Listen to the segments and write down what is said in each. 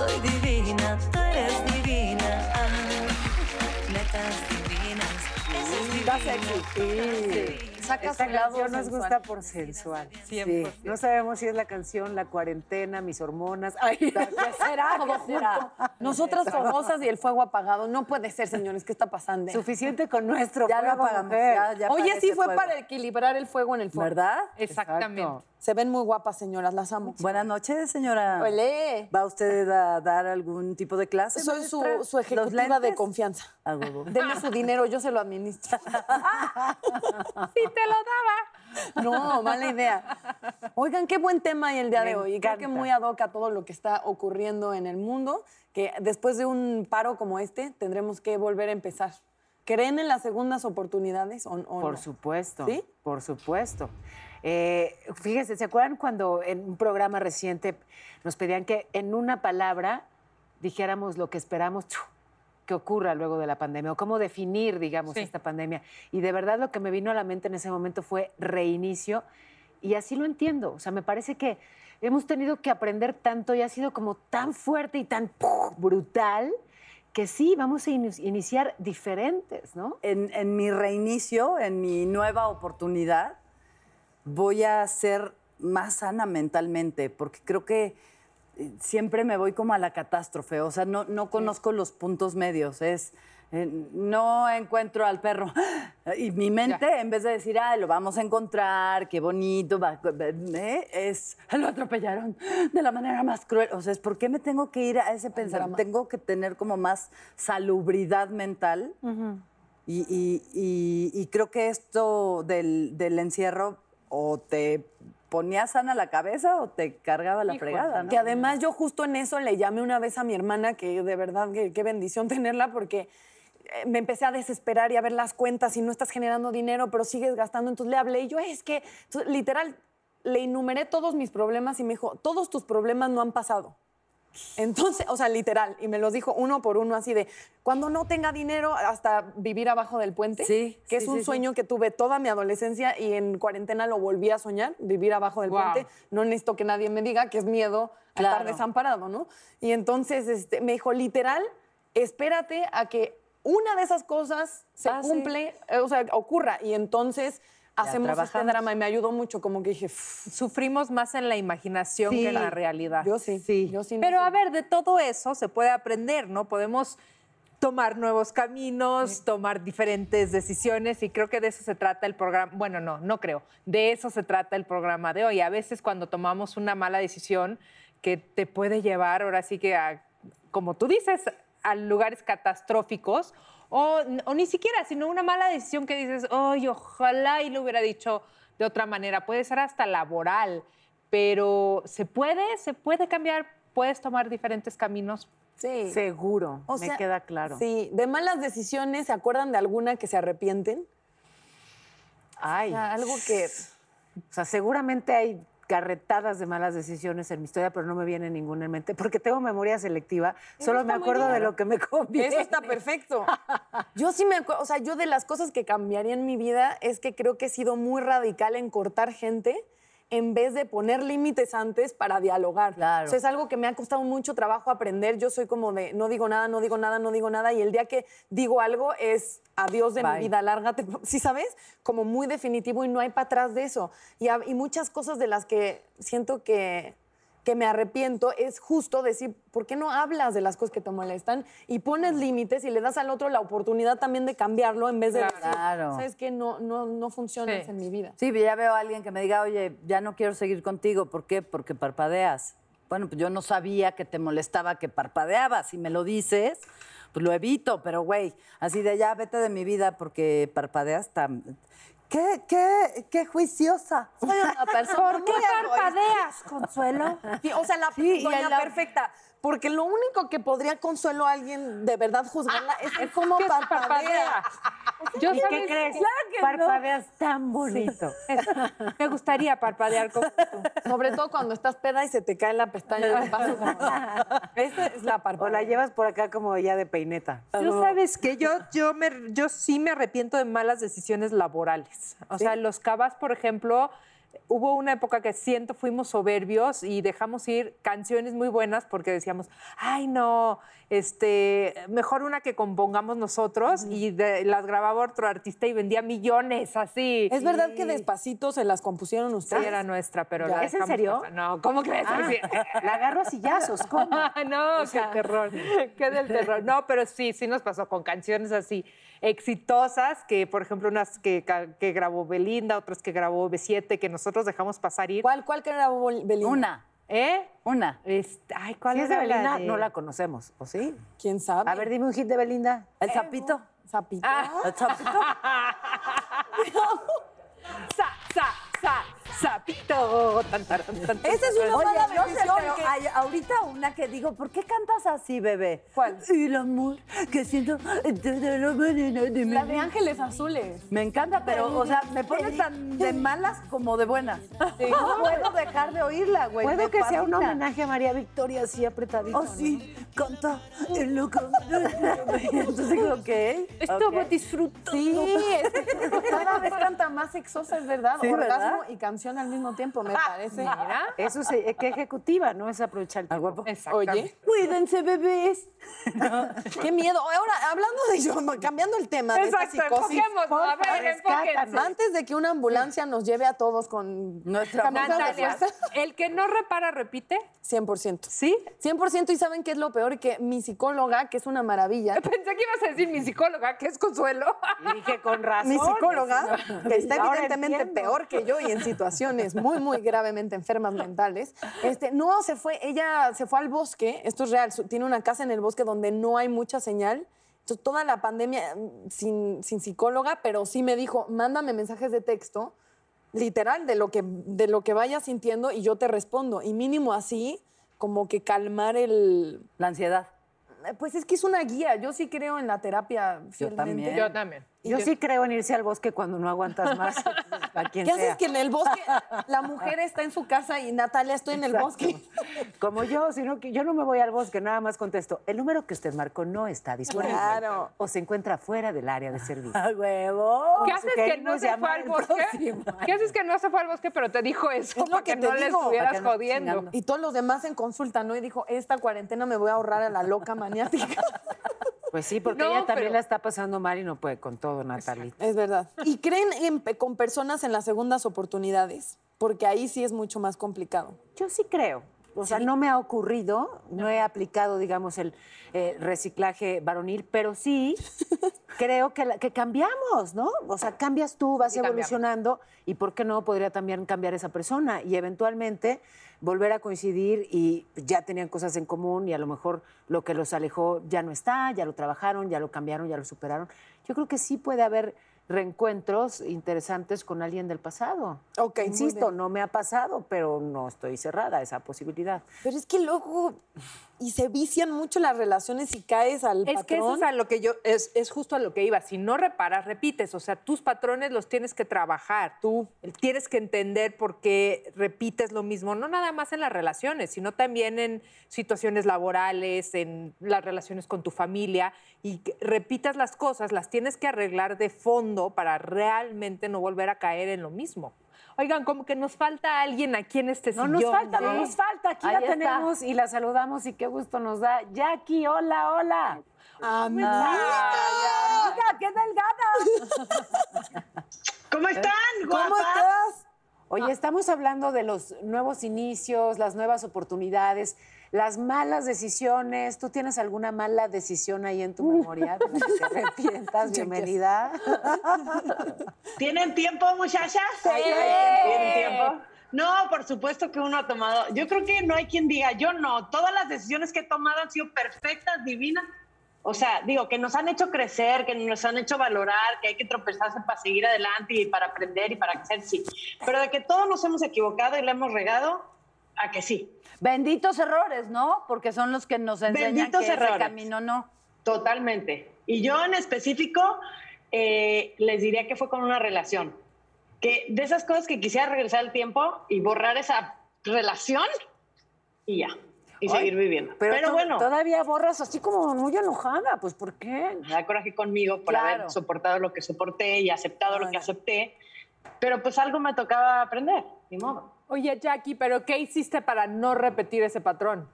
soy divina, tú eres divina. Ah, netas divinas, esa es Está divina. sexy. Sí. Saca Esta canción nos sensual. gusta por sensual. Sí. 100%. No sabemos si es la canción, la cuarentena, mis hormonas. Ay, ¿Qué será? ¿Qué será? Nosotras famosas y el fuego apagado. No puede ser, señores. ¿Qué está pasando? suficiente con nuestro Ya lo fuego, apagamos. mujer. Ya, ya Oye, sí fue fuego. para equilibrar el fuego en el fuego. ¿Verdad? Exactamente. Exacto. Se ven muy guapas, señoras. Las amo. Buenas noches, señora. Olé. ¿Va usted a dar algún tipo de clase? Soy su, su ¿Los ejecutiva de confianza. Deme su dinero, yo se lo administro. Sí, te lo daba. No, mala idea. Oigan, qué buen tema hay el día Me de hoy. Y Creo que encanta. muy ad hoc a todo lo que está ocurriendo en el mundo, que después de un paro como este tendremos que volver a empezar. ¿Creen en las segundas oportunidades o, o Por no? supuesto. ¿Sí? Por supuesto. Eh, fíjense, ¿se acuerdan cuando en un programa reciente nos pedían que en una palabra dijéramos lo que esperamos que ocurra luego de la pandemia o cómo definir, digamos, Sí. esta pandemia? Y de verdad lo que me vino a la mente en ese momento fue reinicio y así lo entiendo. O sea, me parece que hemos tenido que aprender tanto y ha sido como tan fuerte y tan brutal que sí, vamos a ini- iniciar diferentes, ¿no? En, en mi reinicio, en mi nueva oportunidad, voy a ser más sana mentalmente, porque creo que eh, siempre me voy como a la catástrofe, o sea, no, no conozco los puntos medios, es... eh, no encuentro al perro. Y mi mente, en vez de decir, ah, lo vamos a encontrar, qué bonito, va- eh, es, lo atropellaron de la manera más cruel. O sea, es, ¿por qué me tengo que ir a ese pensamiento? Tengo que tener como más salubridad mental. Y, y- y- y creo que esto del, del encierro o te ponía sana la cabeza o te cargaba la fregada, ¿no? Que además yo justo en eso le llamé una vez a mi hermana, que de verdad qué bendición tenerla, porque eh, me empecé a desesperar y a ver las cuentas y no estás generando dinero, pero sigues gastando. Entonces le hablé y yo, es que, entonces, literal, le enumeré todos mis problemas y me dijo, todos tus problemas no han pasado. Entonces, o sea, literal, y me los dijo uno por uno así de, cuando no tenga dinero, hasta vivir abajo del puente, Sí, que sí, es un sí, sueño que tuve toda mi adolescencia y en cuarentena lo volví a soñar, vivir abajo del puente. No necesito que nadie me diga que es miedo a estar desamparado, ¿no? Y entonces este, me dijo, literal, espérate a que una de esas cosas se Pase. cumple, eh, o sea, ocurra, y entonces hacemos este drama y me ayudó mucho, como que dije, "Ff, Sufrimos más en la imaginación que en la realidad. yo sí, Sí. yo sí. no Pero sé. a ver, de todo eso se puede aprender, ¿no? Podemos tomar nuevos caminos, tomar diferentes decisiones y creo que de eso se trata el programa. Bueno, no, no creo. De eso se trata el programa de hoy. A veces cuando tomamos una mala decisión que te puede llevar ahora sí que a, como tú dices, a lugares catastróficos o, o ni siquiera, sino una mala decisión que dices, ay, ojalá y lo hubiera dicho de otra manera. Puede ser hasta laboral, pero se puede, se puede cambiar, puedes tomar diferentes caminos Sí. Seguro, O me sea, queda claro. Sí, de malas decisiones, ¿se acuerdan de alguna que se arrepienten? Ay, O sea, algo que... o sea, seguramente hay carretadas de malas decisiones en mi historia, pero no me viene ninguna en mente, porque tengo memoria selectiva, solo me acuerdo de lo que me conviene. Eso está perfecto. Yo sí me acuerdo, o sea, yo de las cosas que cambiaría en mi vida es que creo que he sido muy radical en cortar gente en vez de poner límites antes para dialogar. Claro. O sea, es algo que me ha costado mucho trabajo aprender. Yo soy como de no digo nada, no digo nada, no digo nada y el día que digo algo es adiós de Bye. mi vida, lárgate, ¿sí sabes? Como muy definitivo y no hay para atrás de eso. Y muchas cosas de las que siento que que me arrepiento es justo decir, ¿por qué no hablas de las cosas que te molestan y pones límites y le das al otro la oportunidad también de cambiarlo en vez de decir, Claro. ¿sabes qué? No, no, no funciona Sí. en mi vida. Sí, ya veo a alguien que me diga, oye, ya no quiero seguir contigo. ¿Por qué? Porque parpadeas. Bueno, pues yo no sabía que te molestaba que parpadeabas. Si me lo dices, pues lo evito. Pero, güey, así de ya, vete de mi vida porque parpadeas tan... ¿Qué, qué, qué juiciosa? Soy una persona ¿Por qué parpadeas, Consuelo? Sí, o sea, la Sí, doña la- perfecta. Porque lo único que podría consuelo a alguien de verdad juzgarla es el cómo ¿Qué parpadea. parpadea? Yo ¿Y sabes qué crees? Claro que no. Parpadeas tan bonito. Me gustaría parpadear como tú. Sobre todo cuando estás peda y se te cae la pestaña. paso como- Esa es la O parpadea. la llevas por acá como ya de peineta. Tú sabes que yo, yo, me, yo sí me arrepiento de malas decisiones laborales. O sea, los cabas, por ejemplo, hubo una época que siento fuimos soberbios y dejamos ir canciones muy buenas porque decíamos, ay no, este, mejor una que compongamos nosotros y de- las grababa otro artista y vendía millones así. ¿Es verdad que despacito se las compusieron Sí, ustedes? era nuestra, pero Ya. la ¿Es en dejamos serio? pasar. No, ¿cómo crees? Ah, la agarro a sillazos, ¿cómo? Ah, no, qué terror, qué del terror. No, pero sí, sí nos pasó con canciones así exitosas, que por ejemplo unas que, grabó Belinda, otras que grabó B7, que nosotros dejamos pasar ir. ¿Cuál, cuál que era Bol- Belinda? Una, ¿Eh? una. Este, ay, ¿cuál Si es de Belinda, de- no la conocemos, ¿o sí? ¿Quién sabe? A ver, dime un hit de Belinda. El sapito. Zapito. El sapito. Sa, sa, sa, sapito. Tan, tan, tan, tan, Esa es una Oye, mala sé, que- hay ahorita una que digo, ¿por qué cantas así, bebé? ¿Cuál? El amor que siento de la mañana de mi La de. Ángeles Azules. Me encanta, pero, o sea, me pone tan de malas como de buenas. No puedo dejar de oírla, güey. Puede me que sea un homenaje a María Victoria así apretadito. Oh, sí, canta el loco. Entonces digo, ¿qué? Estaba disfrutando. Sí, es que cada vez canta más sexosa, es verdad. Sí, Orgasmo ¿verdad? y canción al mismo tiempo, me parece. Mira. Eso se, que ejecutiva, ¿no? Es aprovechar el tiempo. Oye, Cuídense, bebés. qué miedo. Ahora, hablando de yo, cambiando el tema de esta Exacto, psicosis. A ver. Antes de que una ambulancia nos lleve a todos con Nuestra Natalia, el que no repara, repite. 100%. ¿Sí? 100% y ¿saben qué es lo peor? Que mi psicóloga, que es una maravilla, Pensé que ibas a decir mi psicóloga, que es Consuelo. Y dije, con razón. mi psicóloga, que está evidentemente peor que yo y en situaciones muy, muy gravemente enfermas mentales, este, no se fue, ella se fue al bosque, esto es real, su- tiene una casa en el bosque donde no hay mucha señal. Entonces, toda la pandemia mm, sin, sin psicóloga, pero sí me dijo, mándame mensajes de texto, literal, de lo, que, de lo que vayas sintiendo y yo te respondo. Y mínimo así, como que calmar el... La ansiedad. Pues es que es una guía, yo sí creo en la terapia fielmente. también. Yo también. Yo sí creo en irse al bosque cuando no aguantas más. A quien ¿Qué sea. haces que en el bosque la mujer está en su casa y Natalia estoy en el bosque? Como yo, sino que yo no me voy al bosque, nada más contesto. El número que usted marcó no está disponible. Claro. O se encuentra fuera del área de servicio. A huevo. ¿Qué haces que no se fue al bosque? ¿Qué haces que no se fue al bosque, pero te dijo eso Es lo para que no le digo. estuvieras no estés jodiendo? chingando. Y todos los demás en consulta, ¿no? Y dijo, esta cuarentena me voy a ahorrar a la loca maniática. Pues sí, porque No, ella también pero- la está pasando mal y no puede con todo, Natalita. Es verdad. ¿Y creen en pe- con personas en las segundas oportunidades? Porque ahí sí es mucho más complicado. Yo sí creo. O sea, no me ha ocurrido, no he aplicado, digamos, el eh, reciclaje varonil, pero sí creo que, la- que cambiamos, ¿no? O sea, cambias tú, vas Sí, cambiamos. evolucionando y ¿por qué no podría también cambiar esa persona? Y eventualmente volver a coincidir y ya tenían cosas en común y a lo mejor lo que los alejó ya no está, ya lo trabajaron, ya lo cambiaron, ya lo superaron. Yo creo que sí puede haber reencuentros interesantes con alguien del pasado. Ok, Insisto, no me ha pasado, pero no estoy cerrada a esa posibilidad. Pero es que luego, y se vician mucho las relaciones y caes al Es que eso patrón. es a lo que yo, es, es justo a lo que iba. Si no reparas, repites. O sea, tus patrones los tienes que trabajar. Tú tienes que entender por qué repites lo mismo, no nada más en las relaciones, sino también en situaciones laborales, en las relaciones con tu familia. Y repitas las cosas, las tienes que arreglar de fondo para realmente no volver a caer en lo mismo. Oigan, como que nos falta alguien aquí en este No sillón. nos falta, no ¿eh? nos falta. Aquí Ahí la está. tenemos y la saludamos y qué gusto nos da. Jackie, hola, hola. Amiga. amiga, qué delgada. ¿Cómo están? ¿Cómo guapas? estás? Oye, estamos hablando de los nuevos inicios, las nuevas oportunidades, las malas decisiones. ¿Tú tienes alguna mala decisión ahí en tu memoria de la que te arrepientas? Bienvenida. ¿Tienen tiempo, muchachas? Tiempo. ¿Tienen tiempo? No, por supuesto que uno ha tomado. Yo creo que no hay quien diga, yo no. Todas las decisiones que he tomado han sido perfectas, divinas. O sea, digo, que nos han hecho crecer, que nos han hecho valorar, que hay que tropezarse para seguir adelante y para aprender y para crecer, sí. Pero de que todos nos hemos equivocado y le hemos regado, a que sí. Benditos errores, ¿no? Porque son los que nos enseñan Benditos que ese errores. camino no. Totalmente. Y yo en específico eh, les diría que fue con una relación. Que de esas cosas que quisiera regresar al tiempo y borrar esa relación y ya. Y Ay, seguir viviendo. Pero, Pero, bueno, todavía borras así como muy enojada. Pues, ¿por qué? me da coraje conmigo por Claro. haber soportado lo que soporté y aceptado lo que acepté. pero pues algo me tocaba aprender, ni modo. Oye, Jackie, ¿pero qué hiciste para no repetir ese patrón?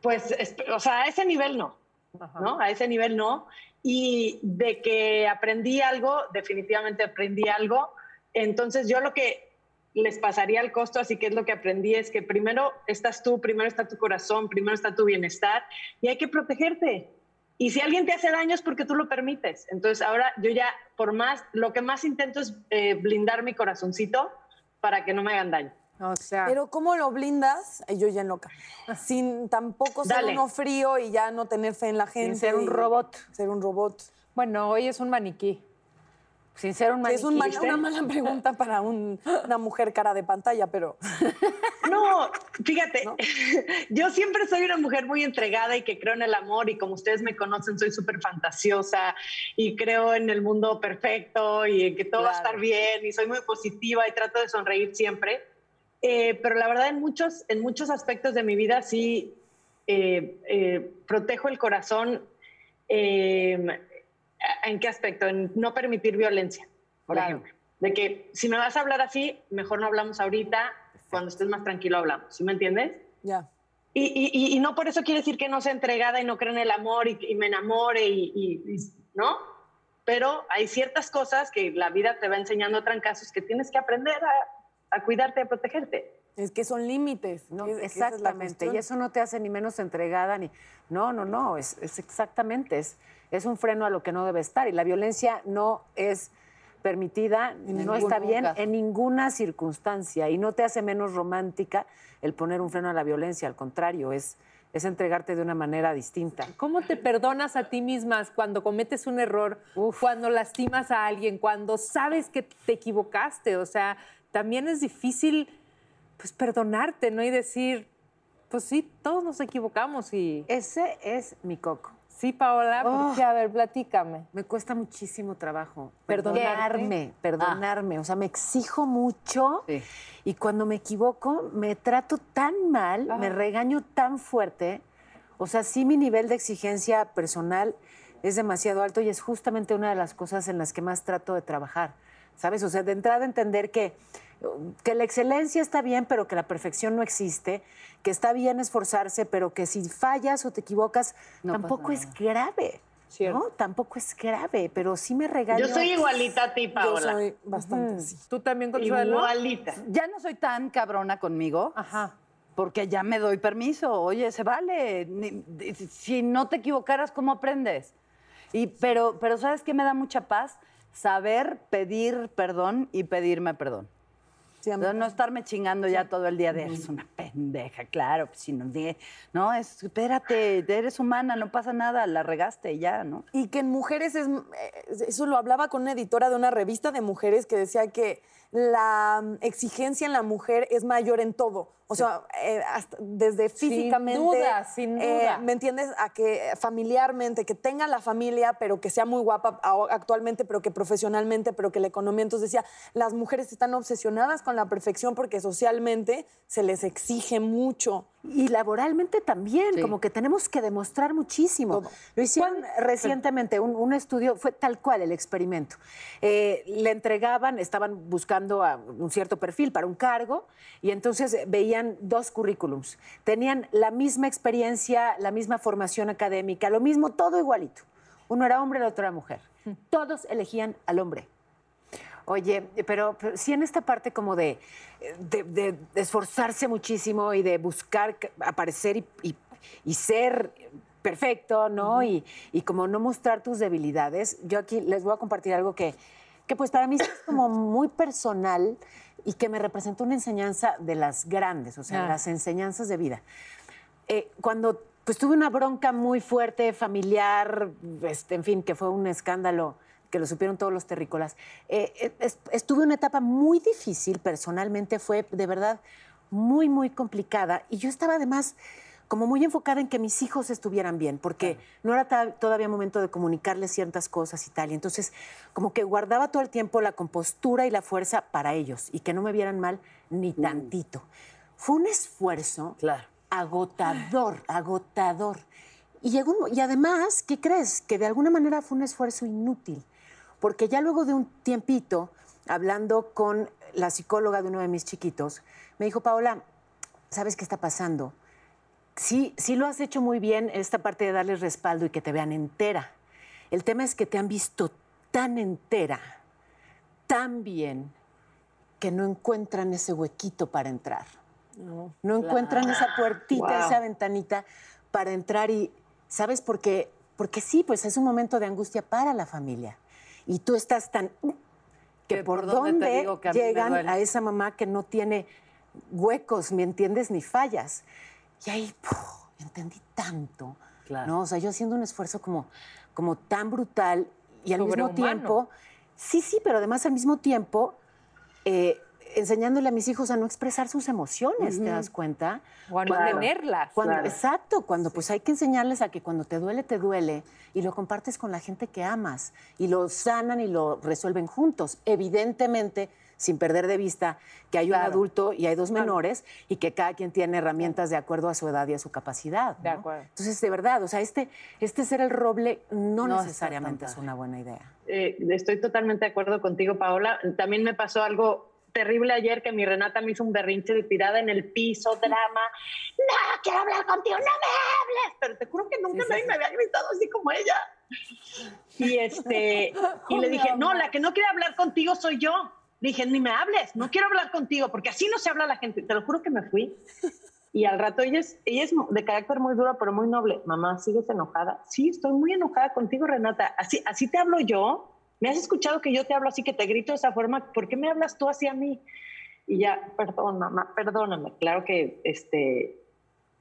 Pues, es- o sea, a ese nivel no, ¿no? A ese nivel no. Y de que aprendí algo, definitivamente aprendí algo. Entonces, yo lo que les pasaría al costo, así que es lo que aprendí, es que primero estás tú, primero está tu corazón, primero está tu bienestar y hay que protegerte. Y si alguien te hace daño es porque tú lo permites. Entonces, ahora yo ya, por más, lo que más intento es eh, blindar mi corazoncito para que no me hagan daño. O sea, Pero ¿cómo lo blindas? Ay, yo ya en loca. Sin tampoco ser Dale. uno frío y ya no tener fe en la gente. ser un robot. Ser un robot. bueno, hoy es un maniquí. Sin ser un Es un maniquí. mal- una mala pregunta para un- una mujer cara de pantalla, pero No, fíjate, yo siempre soy una mujer muy entregada y que creo en el amor y como ustedes me conocen, soy súper fantasiosa y creo en el mundo perfecto y en que todo va a estar bien y soy muy positiva y trato de sonreír siempre. Eh, pero la verdad en muchos, en muchos aspectos de mi vida sí eh, eh, protejo el corazón. eh, ¿En qué aspecto? En no permitir violencia, por Claro. ejemplo. De que si me vas a hablar así, mejor no hablamos ahorita, cuando estés más tranquilo hablamos, ¿sí me entiendes? ya. Y, y- y- no por eso quiere decir que no sea entregada y no cree en el amor y, y me enamore y, ¿no? Pero hay ciertas cosas que la vida te va enseñando trancazos que tienes que aprender a, a cuidarte, a protegerte. Es que son límites. No, es exactamente. Y eso no te hace ni menos entregada ni. No, no, no. Es, es exactamente. Es, es un freno a lo que no debe estar. Y la violencia no es permitida, no está bien en ninguna circunstancia. Y no te hace menos romántica el poner un freno a la violencia. Al contrario, es, es entregarte de una manera distinta. ¿Cómo te perdonas a ti mismas cuando cometes un error, cuando lastimas a alguien, cuando sabes que te equivocaste? O sea, también es difícil pues perdonarte, ¿no? Y decir, pues sí, todos nos equivocamos y Ese es mi coco. sí, Paola, ¿por Oh. A ver, platícame. Me cuesta muchísimo trabajo perdonarme, perdonarme. O sea, me exijo mucho Sí. y cuando me equivoco me trato tan mal, me regaño tan fuerte. O sea, sí mi nivel de exigencia personal es demasiado alto y es justamente una de las cosas en las que más trato de trabajar. ¿Sabes? O sea, de entrada entender que, que la excelencia está bien, pero que la perfección no existe, que está bien esforzarse, pero que si fallas o te equivocas, No tampoco es grave. Cierto. ¿no? Tampoco es grave, pero sí me regaño. Yo soy igualita a ti, Yo soy bastante así. ¿Tú también, Consuelo? Igualita. Ya no soy tan cabrona conmigo. Ajá. Porque ya me doy permiso. Oye, se vale. Si no te equivocaras, ¿cómo aprendes? Y, pero, pero ¿sabes qué me da mucha paz? Saber pedir perdón y pedirme perdón. Sí, no estarme chingando ya todo el día de eres una pendeja, claro, pues si no no, es espérate, eres humana, no pasa nada, la regaste y ya, ¿no? Y que en mujeres es. eh, Eso lo hablaba con una editora de una revista de mujeres que decía que la mm, exigencia en la mujer es mayor en todo. O sea, eh, hasta desde Sin físicamente. duda, sin eh, duda. ¿Me entiendes? A que eh, familiarmente, que tenga la familia, pero que sea muy guapa actualmente, pero que profesionalmente, pero que la economía. Entonces decía, las mujeres están obsesionadas con la perfección porque socialmente se les exige mucho. Y laboralmente también, Sí. como que tenemos que demostrar muchísimo. Todo. Lo hicieron recientemente, un, un estudio, fue tal cual el experimento. Eh, le entregaban, estaban buscando a un cierto perfil para un cargo, y entonces eh, dos currículums. Tenían la misma experiencia, la misma formación académica, lo mismo, todo igualito. Uno era hombre, el otro era mujer. Todos elegían al hombre. Oye, pero, pero sí en esta parte como de, de- de esforzarse muchísimo y de buscar aparecer y, y- y ser perfecto, ¿no? y, y como no mostrar tus debilidades. Yo aquí les voy a compartir algo que, que pues para mí es como muy personal y que me representó una enseñanza de las grandes, o sea, Ah. las enseñanzas de vida. Eh, cuando pues tuve una bronca muy fuerte, familiar, este, en fin, que fue un escándalo que lo supieron todos los terrícolas, eh, eh, es- estuve una etapa muy difícil, personalmente fue de verdad muy, muy complicada y yo estaba además como muy enfocada en que mis hijos estuvieran bien, porque no era todavía momento de comunicarles ciertas cosas y tal. Y entonces, como que guardaba todo el tiempo la compostura y la fuerza para ellos y que no me vieran mal ni tantito. Fue un esfuerzo Claro. agotador, agotador. Y, llegó un y además, ¿qué crees? Que de alguna manera fue un esfuerzo inútil, porque ya luego de un tiempito hablando con la psicóloga de uno de mis chiquitos, me dijo, Paola, ¿sabes qué está pasando? Sí, sí lo has hecho muy bien, esta parte de darles respaldo y que te vean entera. El tema es que te han visto tan entera, tan bien, que no encuentran ese huequito para entrar. No, encuentran esa puertita, esa ventanita para entrar y, ¿sabes por qué? Porque sí, pues es un momento de angustia para la familia. Y tú estás tan... que Que por, por dónde que a llegan a esa mamá que no tiene huecos, ¿me entiendes? Ni fallas. Y ahí ¡puf! entendí tanto. Claro. ¿no? O sea, yo haciendo un esfuerzo como, como tan brutal y al mismo tiempo, sí, sí, pero además al mismo tiempo, eh, enseñándole a mis hijos a no expresar sus emociones, ¿te das cuenta? O a no tenerlas. cuando- Claro. Exacto, cuando pues hay que enseñarles a que cuando te duele, te duele y lo compartes con la gente que amas y lo sanan y lo resuelven juntos. Evidentemente, sin perder de vista que hay un adulto y hay dos menores y que cada quien tiene herramientas de acuerdo a su edad y a su capacidad. De ¿no? acuerdo. Entonces, de verdad, o sea, este, este ser el roble no, No necesariamente es una buena idea. Eh, estoy totalmente de acuerdo contigo, Paola. También me pasó algo terrible ayer que mi Renata me hizo un berrinche de tirada en el piso, drama. No, quiero hablar contigo, no me hables. Pero te juro que nunca nadie me había gritado así como ella. Y este, y le dije, no, la que no quiere hablar contigo soy yo. Dije, ni me hables, no quiero hablar contigo, porque así no se habla la gente. Te lo juro que me fui. Y al rato ella es, ella es de carácter muy duro, pero muy noble. Mamá, ¿sigues enojada? Sí, estoy muy enojada contigo, Renata. Así, así te hablo yo. ¿Me has escuchado que yo te hablo así, que te grito de esa forma? ¿Por qué me hablas tú así a mí? Y ya, perdón, mamá, perdóname. Claro que este,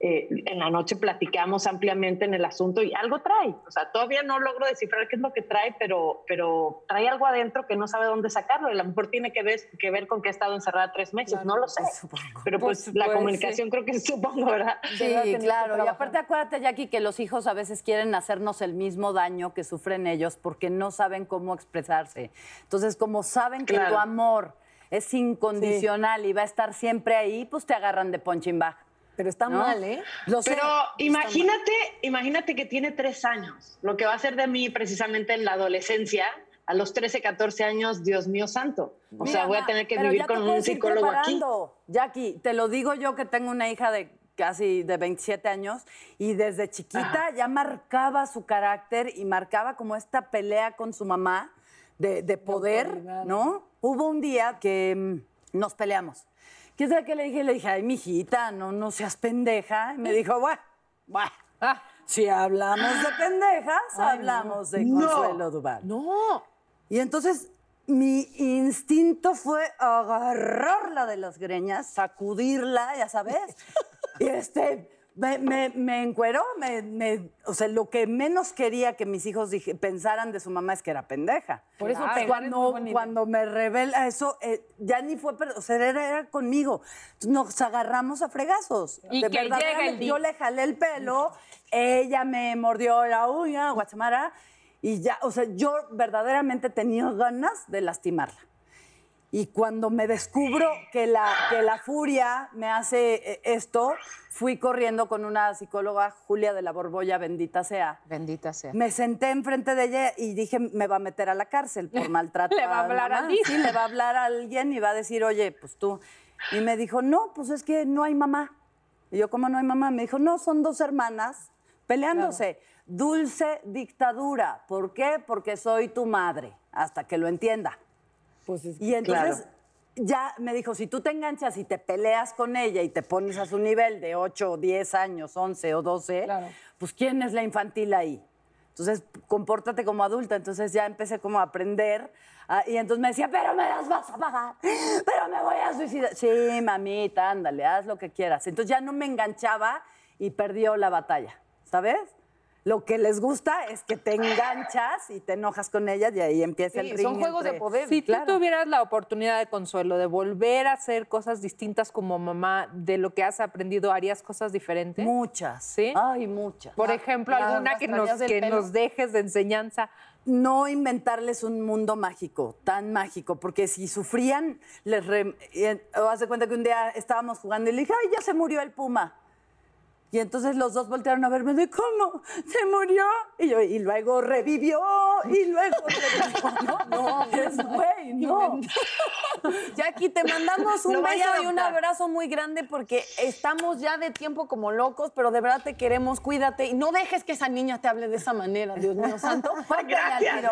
eh, en la noche platicamos ampliamente en el asunto y algo trae. O sea, todavía no logro descifrar qué es lo que trae, pero, pero trae algo adentro que no sabe dónde sacarlo. Y a lo mejor tiene que ver, que ver con que ha estado encerrada tres meses. no lo sé. Pero pues, Pues, la pues, comunicación creo que supongo, ¿verdad? Sí, claro. Y aparte acuérdate, Jackie, que los hijos a veces quieren hacernos el mismo daño que sufren ellos porque no saben cómo expresarse. Entonces, como saben que tu amor es incondicional y va a estar siempre ahí, pues te agarran de punching bag. Pero está ¿no? mal, ¿eh? Lo sé. Pero imagínate, imagínate que tiene tres años, lo que va a ser de mí precisamente en la adolescencia, a los 13, 14 años, Dios mío santo. O sea, Mira, voy a tener que vivir con un psicólogo aquí. Jackie, te lo digo yo que tengo una hija de casi de 27 años y desde chiquita ya marcaba su carácter y marcaba como esta pelea con su mamá de, de poder. ¿no? Hubo un día que mm, nos peleamos. ¿Quién sabe qué le dije? Le dije, ay, mijita, no, no seas pendeja. Y me dijo, bueno, bueno, Ah, si hablamos de pendejas, hablamos de Consuelo Duval. No. Y entonces mi instinto fue agarrarla de las greñas, sacudirla, ya sabes. y este, me, me, me encueró, me, me- o sea, lo que menos quería que mis hijos dije- pensaran de su mamá es que era pendeja. Por eso Claro. es Cuando, cuando me revela eso, eh, ya ni fue, o sea, era, era conmigo. Nos agarramos a fregazos. Y De que verdad, llega el Yo le jalé el pelo, ella me mordió la uña, guachamara, y ya, o sea, yo verdaderamente tenía ganas de lastimarla. Y cuando me descubro que la, que la furia me hace eh, esto, fui corriendo con una psicóloga, Julia de la Borbolla, bendita sea. Bendita sea. Me senté enfrente de ella y dije, me va a meter a la cárcel por maltrato. Le va a hablar a ti. Sí, le va a hablar a alguien y va a decir, oye, pues tú. Y me dijo, no, pues es que no hay mamá. Y yo, ¿cómo no hay mamá? Me dijo, no, son dos hermanas peleándose. Dulce dictadura. ¿Por qué? Porque soy tu madre, hasta que lo entienda. Pues es Y entonces ya me dijo, si tú te enganchas y te peleas con ella y te pones a su nivel de 8 o 10 años, 11 o 12, Claro. pues ¿quién es la infantil ahí? Entonces, compórtate como adulta. Entonces ya empecé como a aprender. ah, y entonces me decía, pero me las vas a pagar, pero me voy a suicidar. Sí, mamita, ándale, haz lo que quieras. Entonces ya no me enganchaba y perdió la batalla, ¿sabes? Lo que les gusta es que te enganchas y te enojas con ellas y ahí empieza el Sí, ring. son juegos de poder. Si claro. tú tuvieras la oportunidad de consuelo, de volver a hacer cosas distintas como mamá de lo que has aprendido, ¿harías cosas diferentes? Muchas. ¿Sí? Ay, muchas. Por ejemplo, la alguna que, nos, que pelo. nos dejes de enseñanza. No inventarles un mundo mágico, tan mágico, porque si sufrían, les re... eh, o haz de cuenta que un día estábamos jugando y le dije, ay, ya se murió el puma. Y entonces los dos voltearon a verme de cómo se murió. Y yo, y luego revivió, y luego revivió. No, es güey, no. Jackie, te mandamos un beso y un abrazo muy grande porque estamos ya de tiempo como locos, pero de verdad te queremos, cuídate y no dejes que esa niña te hable de esa manera, Dios mío santo. Gracias, tiro.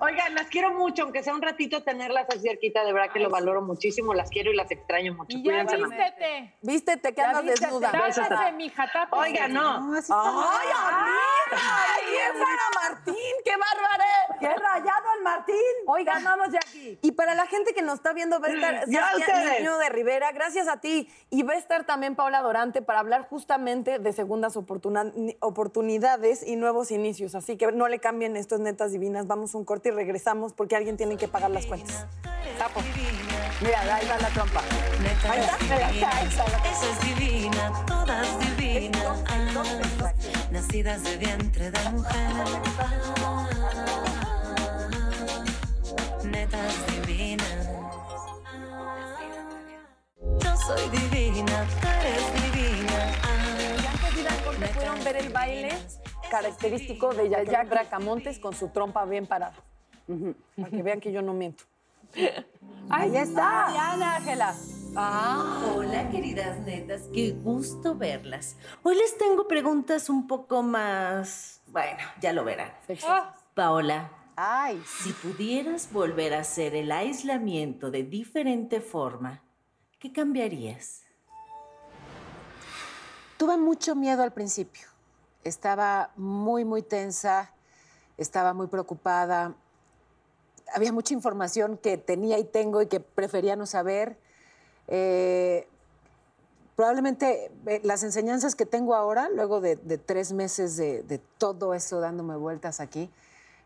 Oigan, las quiero mucho, aunque sea un ratito tenerlas así cerquita, de verdad que lo valoro muchísimo, las quiero y las extraño mucho. Y ya Cuídense vístete. Vístete que Ya andas vístete. desnuda. Tápate, mija, tápate. Oiga, no. está ¡Ay, amiga! ¡Bien para Martín! ¡Qué bárbara! ¡Qué rayado el Martín! Oiga, Ganamos, Jackie. Y para la gente que nos está viendo, va a estar Ya Saskia ustedes. Niño de Rivera, gracias a ti. Y va a estar también Paula Dorante para hablar justamente de segundas oportunidades y nuevos inicios. Así que no le cambien esto es Netas Divinas. Vamos a un corte y regresamos porque alguien tiene que pagar las cuentas. Tapo. Mira, ahí va la trompa. Ahí está, es ahí está, Esa es divina, todas divinas. Nacidas de vientre de mujer. Netas divinas. Yo soy divina, tú eres divina. Y antes de ir al corte, pudieron ver el baile característico de Jacqueline Bracamontes con su trompa bien parada. Para que vean que yo no miento. Ahí está. Diana, Ángela. Hola, queridas netas, qué gusto verlas. Hoy les tengo preguntas un poco más... Bueno, ya lo verán. Paola, Ay, si pudieras volver a hacer el aislamiento de diferente forma, ¿qué cambiarías? tuve mucho miedo al principio. Estaba muy, muy tensa, estaba muy preocupada. Había mucha información que tenía y tengo y que prefería no saber. Eh, probablemente eh, las enseñanzas que tengo ahora, luego de, de tres meses de, de todo eso dándome vueltas aquí,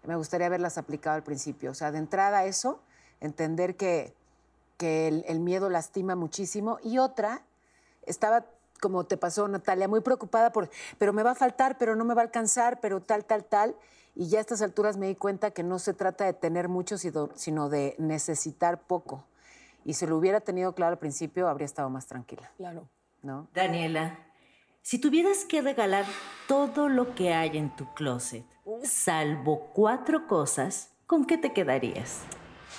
me gustaría haberlas aplicado al principio. O sea, de entrada eso, entender que, que el, el miedo lastima muchísimo. Y otra, estaba, como te pasó, Natalia, muy preocupada por, pero me va a faltar, pero no me va a alcanzar, pero tal, tal, tal. Y ya a estas alturas me di cuenta que no se trata de tener mucho, sino de necesitar poco. Y si lo hubiera tenido claro al principio, habría estado más tranquila, Claro. ¿no? Daniela, si tuvieras que regalar todo lo que hay en tu closet, salvo cuatro cosas, ¿con qué te quedarías?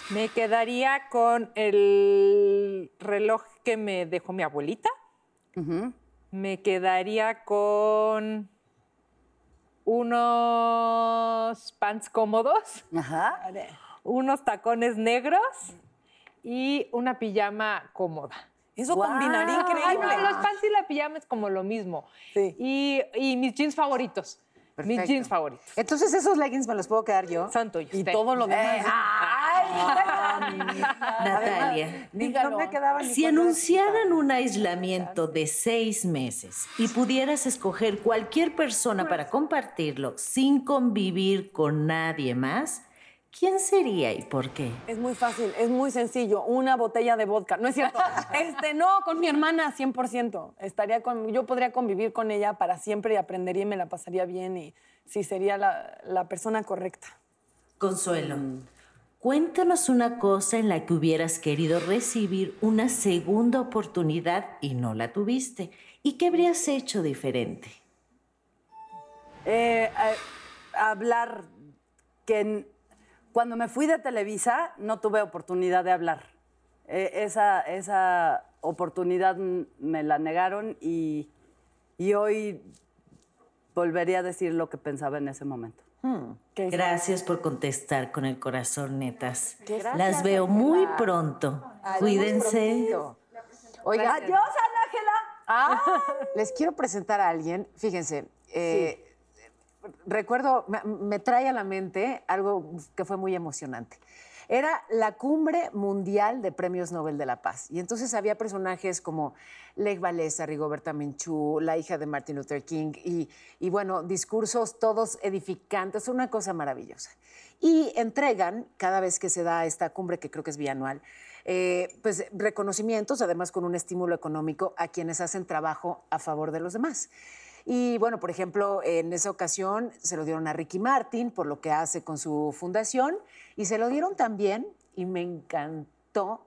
Me quedaría con el reloj que me dejó mi abuelita. Me quedaría con unos pants cómodos, Ajá. unos tacones negros y una pijama cómoda. Eso combinaría Ay, increíble. no, los pants y la pijama es como lo mismo. Sí. Y, y mis jeans favoritos. Mis Perfecto. jeans favoritos. Entonces esos leggings me los puedo quedar yo. Son tuyos. Y ten. todo lo demás. Natalia, No me quedaba ni si anunciaran un aislamiento de seis meses y pudieras escoger cualquier persona para compartirlo sin convivir con nadie más, ¿quién sería y por qué? Es muy fácil, es muy sencillo. Una botella de vodka. No es cierto. Este, no, con mi hermana, 100%. Estaría con, yo podría convivir con ella para siempre y aprendería y me la pasaría bien y sí, sería la, la persona correcta. Consuelo, cuéntanos una cosa en la que hubieras querido recibir una segunda oportunidad y no la tuviste. ¿Y qué habrías hecho diferente? Eh, eh, hablar que cuando me fui de Televisa no tuve oportunidad de hablar. Eh, esa, esa oportunidad me la negaron y, y hoy volvería a decir lo que pensaba en ese momento. Que- Gracias por contestar con el corazón, netas. Gracias, Las veo muy pronto. Ay, Cuídense. Oiga, Adiós, Ana Ángela. les quiero presentar a alguien. Fíjense, eh, recuerdo, me, trae a la mente algo que fue muy emocionante. Era la cumbre mundial de premios Nobel de la Paz. Y entonces había personajes como Lech Walesa, Rigoberta Menchú, la hija de Martin Luther King, y, y bueno, discursos todos edificantes, una cosa maravillosa. Y entregan, cada vez que se da esta cumbre, que creo que es bianual, eh, pues reconocimientos, además con un estímulo económico a quienes hacen trabajo a favor de los demás. Y bueno, por ejemplo, en esa ocasión se lo dieron a Ricky Martin por lo que hace con su fundación y se lo dieron también, y me encantó,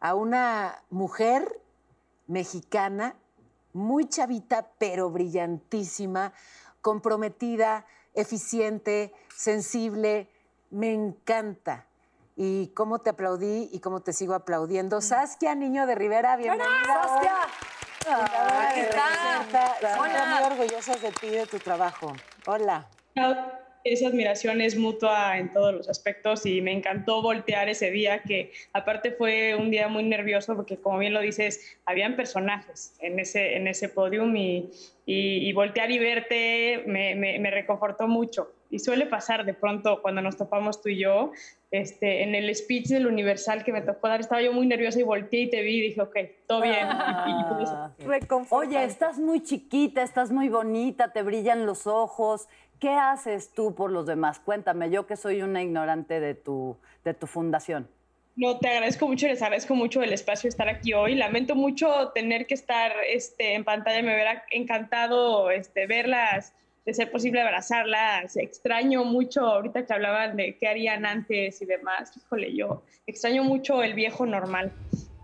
a una mujer mexicana muy chavita, pero brillantísima, comprometida, eficiente, sensible. Me encanta. Y cómo te aplaudí y cómo te sigo aplaudiendo. Saskia, niño de Rivera, bienvenida. Saskia. Está. Reinserta. Estamos Hola. muy orgullosas de ti y de tu trabajo. Hola. Esa admiración es mutua en todos los aspectos y me encantó voltear ese día que aparte fue un día muy nervioso porque como bien lo dices, habían personajes en ese, en ese podium y, y, y voltear y verte me, me, me reconfortó mucho. Y suele pasar de pronto cuando nos topamos tú y yo, este, en el speech del Universal que me tocó dar, estaba yo muy nerviosa y volteé y te vi y dije, ok, todo bien. Y- y- y Oye, estás muy chiquita, estás muy bonita, te brillan los ojos. ¿Qué haces tú por los demás? Cuéntame, yo que soy una ignorante de tu, de tu fundación. No, te agradezco mucho, les agradezco mucho el espacio de estar aquí hoy. Lamento mucho tener que estar este, en pantalla, me hubiera encantado este, verlas, de ser posible abrazarlas. Extraño mucho, ahorita que hablaban de qué harían antes y demás, híjole, yo extraño mucho el viejo normal.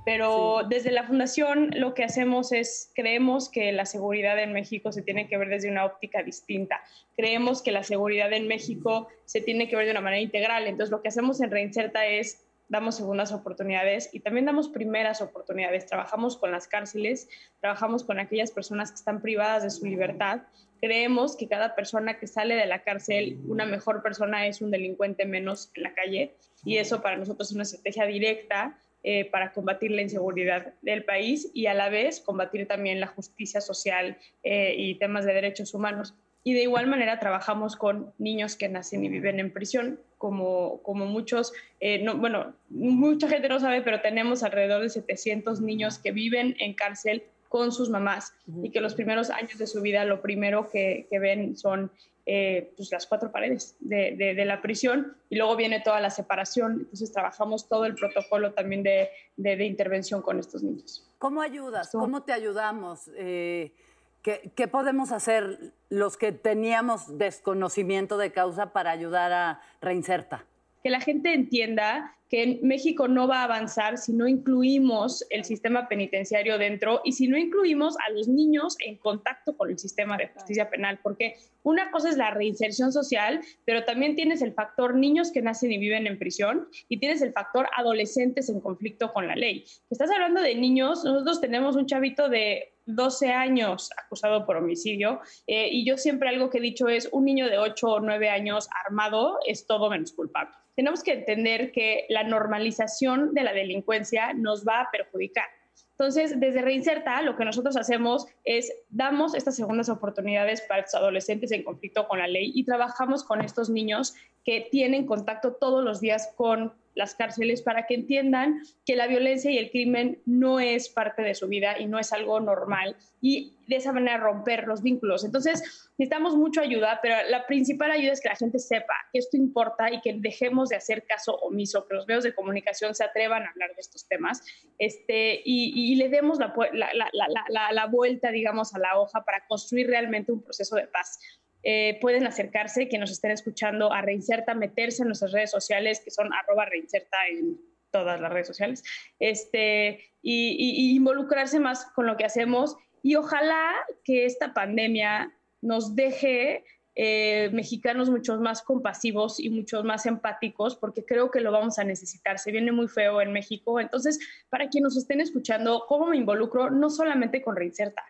Pero desde la fundación lo que hacemos es, creemos que la seguridad en México se tiene que ver desde una óptica distinta. Creemos que la seguridad en México se tiene que ver de una manera integral. Entonces lo que hacemos en Reinserta es damos segundas oportunidades y también damos primeras oportunidades. Trabajamos con las cárceles, trabajamos con aquellas personas que están privadas de su libertad. Creemos que cada persona que sale de la cárcel, una mejor persona es un delincuente menos en la calle y eso para nosotros es una estrategia directa eh, para combatir la inseguridad del país y a la vez combatir también la justicia social eh, y temas de derechos humanos. Y de igual manera trabajamos con niños que nacen y viven en prisión, como, como muchos, eh, no, bueno, mucha gente no sabe, pero tenemos alrededor de 700 niños que viven en cárcel con sus mamás y que los primeros años de su vida lo primero que, que ven son eh, pues las cuatro paredes de, de, de, la prisión y luego viene toda la separación. Entonces trabajamos todo el protocolo también de, de, de intervención con estos niños. ¿Cómo ayudas? ¿Cómo te ayudamos? Eh, ¿qué, ¿Qué podemos hacer los que teníamos desconocimiento de causa para ayudar a Reinserta? Que la gente entienda que México no va a avanzar si no incluimos el sistema penitenciario dentro y si no incluimos a los niños en contacto con el sistema de justicia penal, porque una cosa es la reinserción social, pero también tienes el factor niños que nacen y viven en prisión y tienes el factor adolescentes en conflicto con la ley. Estás hablando de niños, nosotros tenemos un chavito de 12 años acusado por homicidio eh, y yo siempre algo que he dicho es un niño de 8 o 9 años armado es todo menos culpable tenemos que entender que la normalización de la delincuencia nos va a perjudicar. Entonces, desde Reinserta, lo que nosotros hacemos es damos estas segundas oportunidades para estos adolescentes en conflicto con la ley y trabajamos con estos niños que tienen contacto todos los días con las cárceles para que entiendan que la violencia y el crimen no es parte de su vida y no es algo normal y de esa manera romper los vínculos. Entonces, necesitamos mucha ayuda, pero la principal ayuda es que la gente sepa que esto importa y que dejemos de hacer caso omiso, que los medios de comunicación se atrevan a hablar de estos temas este, y, le demos la, la, la, la vuelta, digamos, a la hoja para construir realmente un proceso de paz. Eh, pueden acercarse, que nos estén escuchando, a Reinserta, meterse en nuestras redes sociales, que son arroba reinserta en todas las redes sociales, este, y, y, y involucrarse más con lo que hacemos. Y ojalá que esta pandemia nos deje eh, mexicanos muchos más compasivos y muchos más empáticos, porque creo que lo vamos a necesitar. Se viene muy feo en México. Entonces, para quienes nos estén escuchando, ¿cómo me involucro? No solamente con Reinserta.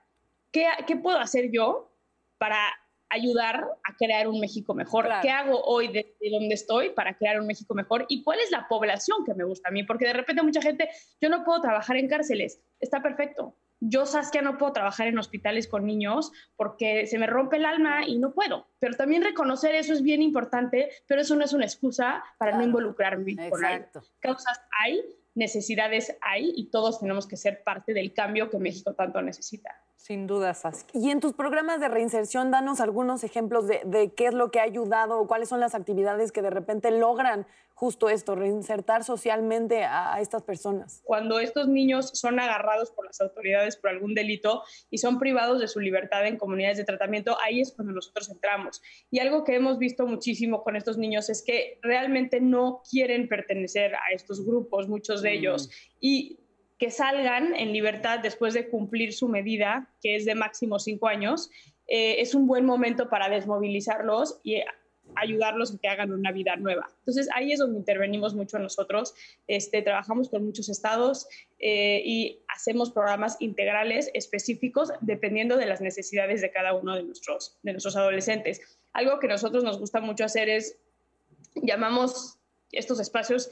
¿Qué, qué puedo hacer yo para ayudar a crear un México mejor. Claro. ¿Qué hago hoy desde de donde estoy para crear un México mejor? ¿Y cuál es la población que me gusta a mí? Porque de repente mucha gente, yo no puedo trabajar en cárceles, está perfecto. Yo, Saskia, no puedo trabajar en hospitales con niños porque se me rompe el alma y no puedo. Pero también reconocer eso es bien importante, pero eso no es una excusa para claro. no involucrarme Exacto. con algo. Causas hay, necesidades hay y todos tenemos que ser parte del cambio que México tanto necesita. Sin duda, Saskia. Y en tus programas de reinserción, danos algunos ejemplos de, de, qué es lo que ha ayudado o cuáles son las actividades que de repente logran justo esto, reinsertar socialmente a, a estas personas. Cuando estos niños son agarrados por las autoridades por algún delito y son privados de su libertad en comunidades de tratamiento, ahí es cuando nosotros entramos. Y algo que hemos visto muchísimo con estos niños es que realmente no quieren pertenecer a estos grupos, muchos de ellos. Mm. Y que salgan en libertad después de cumplir su medida, que es de máximo cinco años, eh, es un buen momento para desmovilizarlos y ayudarlos a que hagan una vida nueva. Entonces ahí es donde intervenimos mucho nosotros. Este, trabajamos con muchos estados eh, y hacemos programas integrales específicos dependiendo de las necesidades de cada uno de nuestros, de nuestros adolescentes. Algo que nosotros nos gusta mucho hacer es, llamamos estos espacios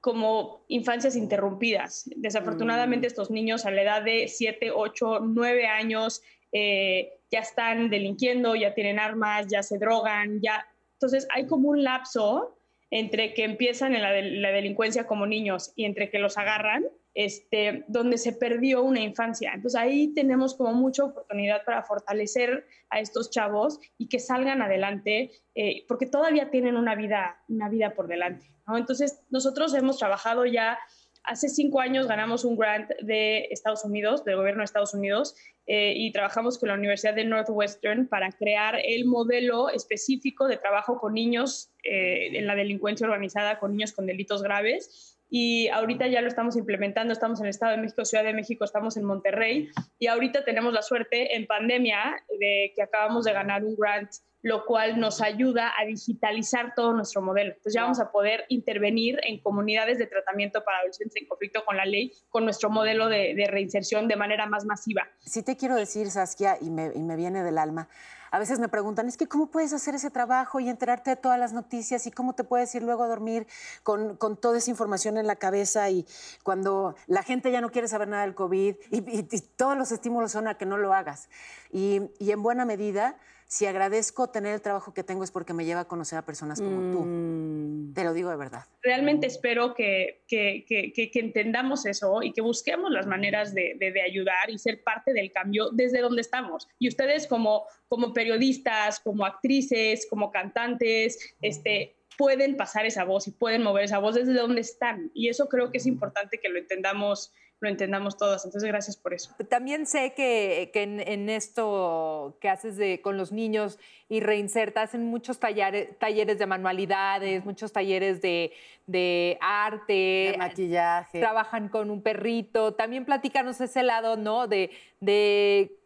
como infancias interrumpidas. Desafortunadamente estos niños a la edad de 7, 8, 9 años eh, ya están delinquiendo, ya tienen armas, ya se drogan, ya. Entonces hay como un lapso entre que empiezan en la, delincuencia como niños y entre que los agarran, este, donde se perdió una infancia. Entonces ahí tenemos como mucha oportunidad para fortalecer a estos chavos y que salgan adelante, eh, porque todavía tienen una vida, una vida por delante. Entonces nosotros hemos trabajado ya hace cinco años ganamos un grant de Estados Unidos, del gobierno de Estados Unidos, eh, y trabajamos con la Universidad de Northwestern para crear el modelo específico de trabajo con niños eh, en la delincuencia organizada, con niños con delitos graves. Y ahorita ya lo estamos implementando, estamos en el Estado de México, Ciudad de México, estamos en Monterrey, y ahorita tenemos la suerte en pandemia de que acabamos de ganar un grant lo cual nos ayuda a digitalizar todo nuestro modelo. Entonces ya vamos a poder intervenir en comunidades de tratamiento para adolescentes en conflicto con la ley, con nuestro modelo de, reinserción de manera más masiva. Sí te quiero decir, Saskia, y me, y me viene del alma, a veces me preguntan, es que ¿cómo puedes hacer ese trabajo y enterarte de todas las noticias y cómo te puedes ir luego a dormir con, con toda esa información en la cabeza y cuando la gente ya no quiere saber nada del COVID y, todos los estímulos son a que no lo hagas? Y, y en buena medida si agradezco tener el trabajo que tengo es porque me lleva a conocer a personas como tú. Mm. Te lo digo de verdad. Realmente espero que, que, que, entendamos eso y que busquemos las maneras de, de, ayudar y ser parte del cambio desde donde estamos. Y ustedes como, como periodistas, como actrices, como cantantes, este, pueden pasar esa voz y pueden mover esa voz desde donde están. Y eso creo que es importante que lo entendamos lo entendamos todas. Entonces, gracias por eso. También sé que, que en, esto que haces de, con los niños y reinsertas en muchos talleres, talleres de manualidades, muchos talleres de, de arte. De maquillaje. Trabajan con un perrito. También platícanos ese lado, ¿no? De, de,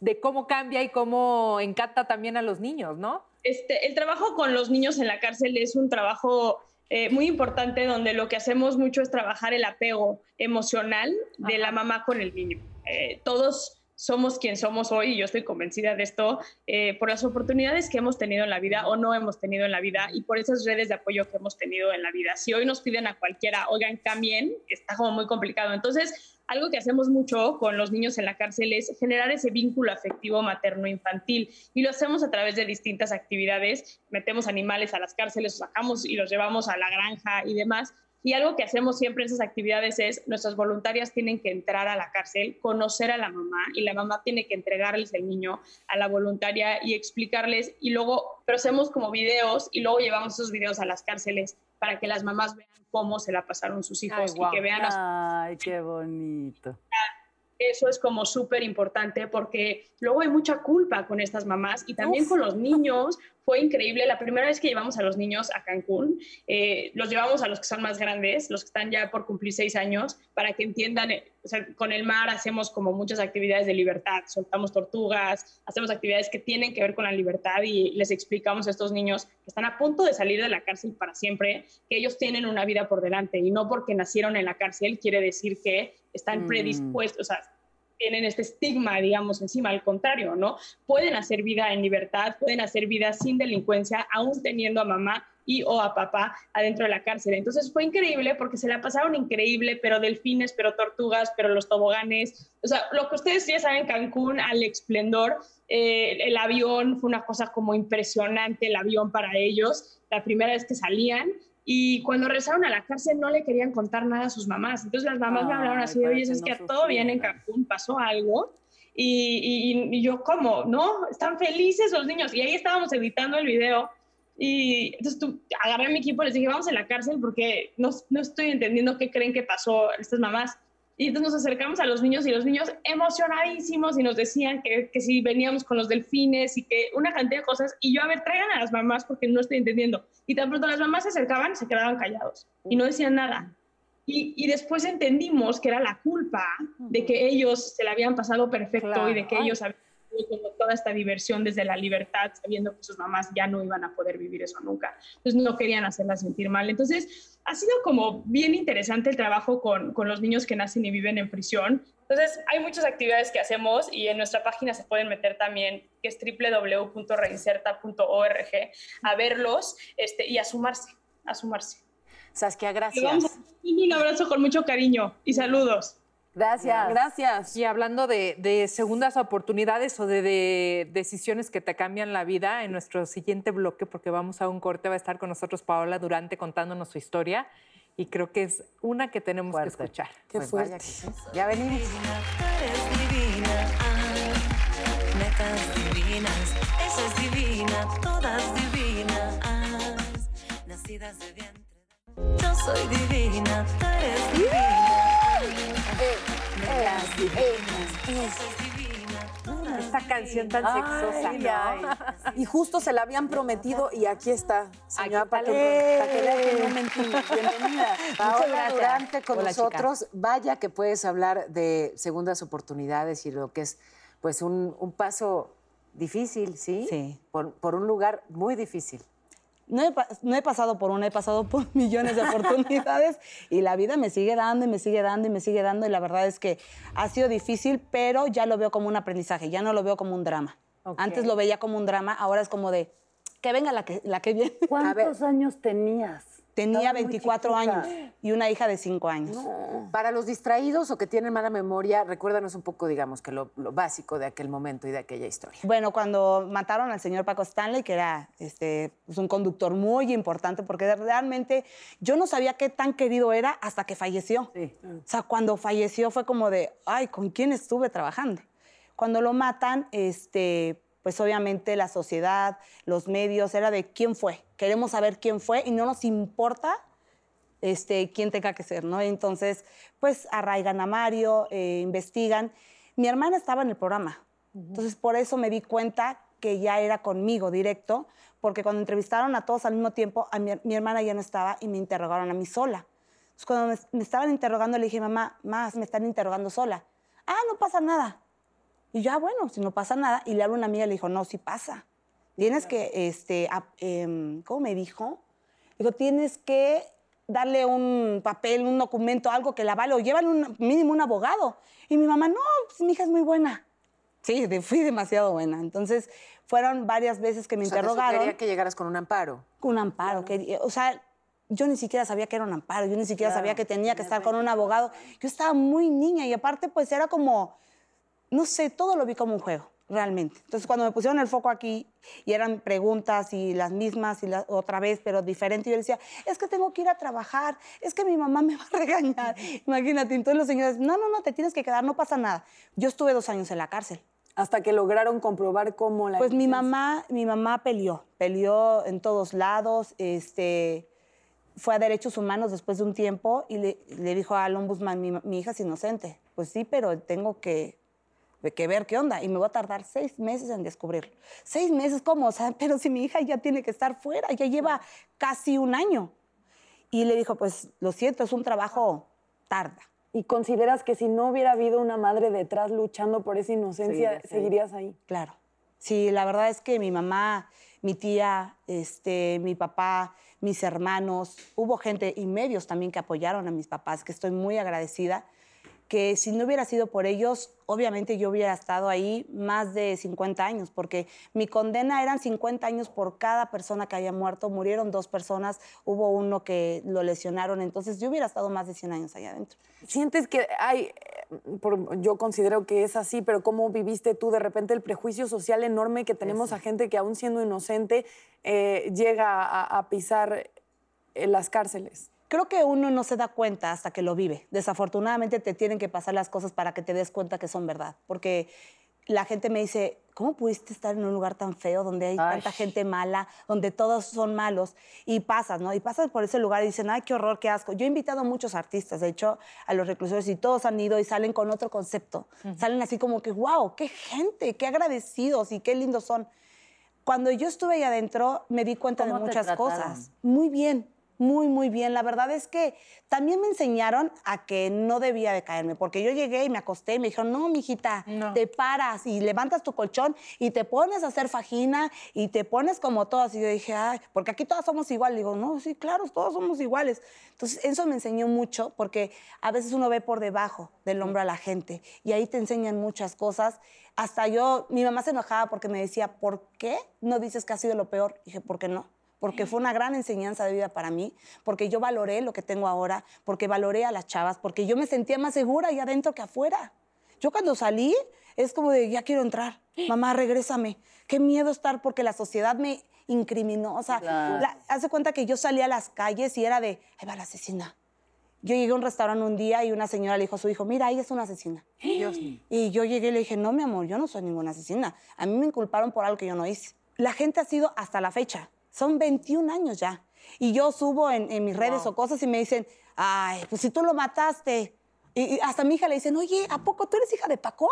de cómo cambia y cómo encanta también a los niños, ¿no? Este, el trabajo con los niños en la cárcel es un trabajo eh, muy importante donde lo que hacemos mucho es trabajar el apego emocional de la mamá con el niño. Eh, todos somos quien somos hoy y yo estoy convencida de esto eh, por las oportunidades que hemos tenido en la vida o no hemos tenido en la vida y por esas redes de apoyo que hemos tenido en la vida. Si hoy nos piden a cualquiera, oigan, cambien, está como muy complicado. Entonces, algo que hacemos mucho con los niños en la cárcel es generar ese vínculo afectivo materno-infantil y lo hacemos a través de distintas actividades. Metemos animales a las cárceles, sacamos y los llevamos a la granja y demás. Y algo que hacemos siempre en esas actividades es, nuestras voluntarias tienen que entrar a la cárcel, conocer a la mamá y la mamá tiene que entregarles el niño a la voluntaria y explicarles y luego, pero hacemos como videos y luego llevamos esos videos a las cárceles para que las mamás vean cómo se la pasaron sus hijos y que vean... Ay, qué bonito. Eso es como súper importante porque luego hay mucha culpa con estas mamás y también con los niños. Fue increíble. La primera vez que llevamos a los niños a Cancún, eh, los llevamos a los que son más grandes, los que están ya por cumplir seis años, para que entiendan, o sea, con el mar hacemos como muchas actividades de libertad, soltamos tortugas, hacemos actividades que tienen que ver con la libertad y les explicamos a estos niños que están a punto de salir de la cárcel para siempre, que ellos tienen una vida por delante y no porque nacieron en la cárcel quiere decir que están mm. predispuestos, o sea, tienen este estigma, digamos, encima. Al contrario, ¿no? Pueden hacer vida en libertad, pueden hacer vida sin delincuencia, aún teniendo a mamá y o a papá adentro de la cárcel. Entonces fue increíble porque se la pasaron increíble, pero delfines, pero tortugas, pero los toboganes. O sea, lo que ustedes ya saben, Cancún al esplendor, eh, el avión fue una cosa como impresionante, el avión para ellos, la primera vez que salían. Y cuando regresaron a la cárcel no le querían contar nada a sus mamás. Entonces las mamás me hablaron así, oye, es que todo bien en Cancún, pasó algo. Y, y, yo, ¿cómo? ¿No? Están felices los niños. Y ahí estábamos editando el video. Y entonces tú, agarré a mi equipo y les dije, vamos a la cárcel porque no, no estoy entendiendo qué creen que pasó estas mamás. Y entonces nos acercamos a los niños y los niños emocionadísimos y nos decían que, que si veníamos con los delfines y que una cantidad de cosas. Y yo, a ver, traigan a las mamás porque no estoy entendiendo. Y tan pronto las mamás se acercaban, se quedaban callados y no decían nada. Y, y después entendimos que era la culpa de que ellos se la habían pasado perfecto y de que ellos habían toda esta diversión desde la libertad, sabiendo que sus mamás ya no iban a poder vivir eso nunca. Entonces no querían hacerlas sentir mal. Entonces ha sido como bien interesante el trabajo con, con los niños que nacen y viven en prisión. Entonces hay muchas actividades que hacemos y en nuestra página se pueden meter también, que es www.reinserta.org, a verlos este, y a sumarse, a sumarse. Saskia, vamos gracias. Un abrazo con mucho cariño y saludos. Gracias. Gracias. Y hablando de, de segundas oportunidades o de, de decisiones que te cambian la vida, en nuestro siguiente bloque, porque vamos a un corte, va a estar con nosotros Paola Durante contándonos su historia. Y creo que es una que tenemos Fuerte. que escuchar. Qué Pues fuerte. que. Ya venimos. Eres divina, ah, netas divinas, esa es divina, todas divinas, nacidas de vientre. Yo soy divina, tú eres divina, divinas, Esta canción tan Ay, sexosa. Y justo se la habían prometido y aquí está, señora, está. que, no mentí. Bienvenida. Paola Durante con Hola, nosotros. Vaya que puedes hablar de segundas oportunidades y lo que es pues un, un paso difícil, ¿sí? Sí. Por, por un lugar muy difícil. No he, no he pasado por una, he pasado por millones de oportunidades y la vida me sigue dando y me sigue dando y me sigue dando y la verdad es que ha sido difícil, pero ya lo veo como un aprendizaje, ya no lo veo como un drama. Antes lo veía como un drama, ahora es como de que venga la que, la que viene. ¿Cuántos años tenías? Tenía Estabas muy 24 chiquita. años y una hija de 5 años. Para los distraídos o que tienen mala memoria, recuérdanos un poco, digamos, que lo, lo básico de aquel momento y de aquella historia. Bueno, cuando mataron al señor Paco Stanley, que era este, pues, un conductor muy importante, porque realmente yo no sabía qué tan querido era hasta que falleció. Sí. O sea, cuando falleció fue como de, ay, ¿con quién estuve trabajando? Cuando lo matan, este, pues obviamente la sociedad, los medios, era de quién fue. Queremos saber quién fue y no nos importa este, quién tenga que ser, ¿no? Entonces, pues arraigan a Mario, eh, investigan. Mi hermana estaba en el programa, entonces por eso me di cuenta que ya era conmigo directo, porque cuando entrevistaron a todos al mismo tiempo, a mi, mi hermana ya no estaba y me interrogaron a mí sola. Entonces, cuando me, me estaban interrogando, le dije, mamá, más, me están interrogando sola. Ah, no pasa nada. Y yo, ah, bueno, si no pasa nada. Y le hablo a una amiga y le dijo, no, sí pasa. Tienes que, este, em, ¿cómo me dijo? Digo, tienes que darle un papel, un documento, algo que la vale, o llevan un, mínimo un abogado. Y mi mamá, no, pues mi hija es muy buena. Sí, fui demasiado buena. Entonces, fueron varias veces que me O sea, de eso interrogaron quería que llegaras con un amparo. un amparo. que- o sea, yo ni siquiera sabía que era un amparo, yo ni siquiera sabía que tenía que estar con un abogado. Yo estaba muy niña y aparte pues era como, no sé, todo lo vi como un juego, realmente. Entonces cuando me pusieron el foco aquí y eran preguntas y las mismas y la, otra vez, pero diferente, yo decía, es que tengo que ir a trabajar, es que mi mamá me va a regañar. Imagínate, entonces los señores, no, no, no, te tienes que quedar, no pasa nada. Yo estuve dos años en la cárcel. Hasta que lograron comprobar cómo la Pues mi mamá, mi mamá peleó, peleó en todos lados, este, fue a Derechos Humanos después de un tiempo y le, le dijo al ombudsman, mi, mi hija es inocente. Pues sí, pero tengo que, que ver qué onda y me voy a tardar seis meses en descubrirlo. Seis meses, ¿cómo? O sea, pero si mi hija ya tiene que estar fuera, ya lleva casi un año. Y le dijo, pues lo siento, es un trabajo tarda. ¿Y consideras que si no hubiera habido una madre detrás luchando por esa inocencia, Seguirías ahí. seguirías ahí? Claro. Sí, la verdad es que mi mamá, mi tía, este, mi papá, mis hermanos, hubo gente y medios también que apoyaron a mis papás, que estoy muy agradecida, que si no hubiera sido por ellos, obviamente yo hubiera estado ahí más de 50 años, porque mi condena eran 50 años por cada persona que haya muerto, murieron dos personas, hubo uno que lo lesionaron, entonces yo hubiera estado más de 100 años allá adentro. ¿Sientes que hay, eh, por- yo considero que es así, pero cómo viviste tú de repente el prejuicio social enorme que tenemos a gente que aún siendo inocente eh, llega a, a pisar eh, las cárceles? Creo que uno no se da cuenta hasta que lo vive. Desafortunadamente te tienen que pasar las cosas para que te des cuenta que son verdad. Porque la gente me dice, ¿cómo pudiste estar en un lugar tan feo donde hay Ay. tanta gente mala, donde todos son malos? Y pasas, ¿no? Y pasas por ese lugar y dicen, ay, qué horror, qué asco. Yo he invitado a muchos artistas, de hecho, a los reclusores y todos han ido y salen con otro concepto. Salen así como que, wow, qué gente, qué agradecidos y qué lindos son. Cuando yo estuve ahí adentro, me di cuenta de ¿Cómo te muchas cosas. Muy bien, muy, muy bien. La verdad es que también me enseñaron a que no debía de caerme, porque yo llegué y me acosté y me dijeron, no, mijita, te paras y levantas tu colchón y te pones a hacer fajina y te pones como todas. Y yo dije, ay, porque aquí todas somos iguales. Digo, no, sí, claro, todos somos iguales. Entonces, eso me enseñó mucho, porque a veces uno ve por debajo del hombro a la gente y ahí te enseñan muchas cosas. Hasta yo, mi mamá se enojaba porque me decía, ¿por qué no dices que ha sido lo peor? dije, ¿por qué no? Porque fue una gran enseñanza de vida para mí, porque yo valoré lo que tengo ahora, porque valoré a las chavas, porque yo me sentía más segura ahí adentro que afuera. Yo cuando salí es como de, ya quiero entrar, mamá, regrésame. Qué miedo estar porque la sociedad me incriminó. O sea, la- hace cuenta que yo salía a las calles y era de, ahí va la asesina. Yo llegué a un restaurante un día y una señora le dijo a su hijo, mira, ella es una asesina. Y yo llegué y le dije, no, mi amor, yo no soy ninguna asesina. A mí me inculparon por algo que yo no hice. La gente ha sido hasta la fecha. Son 21 años ya. Y yo subo en, en mis redes o cosas y me dicen, ay, pues si tú lo mataste. Y, y hasta a mi hija le dicen, oye, ¿a poco tú eres hija de Paco?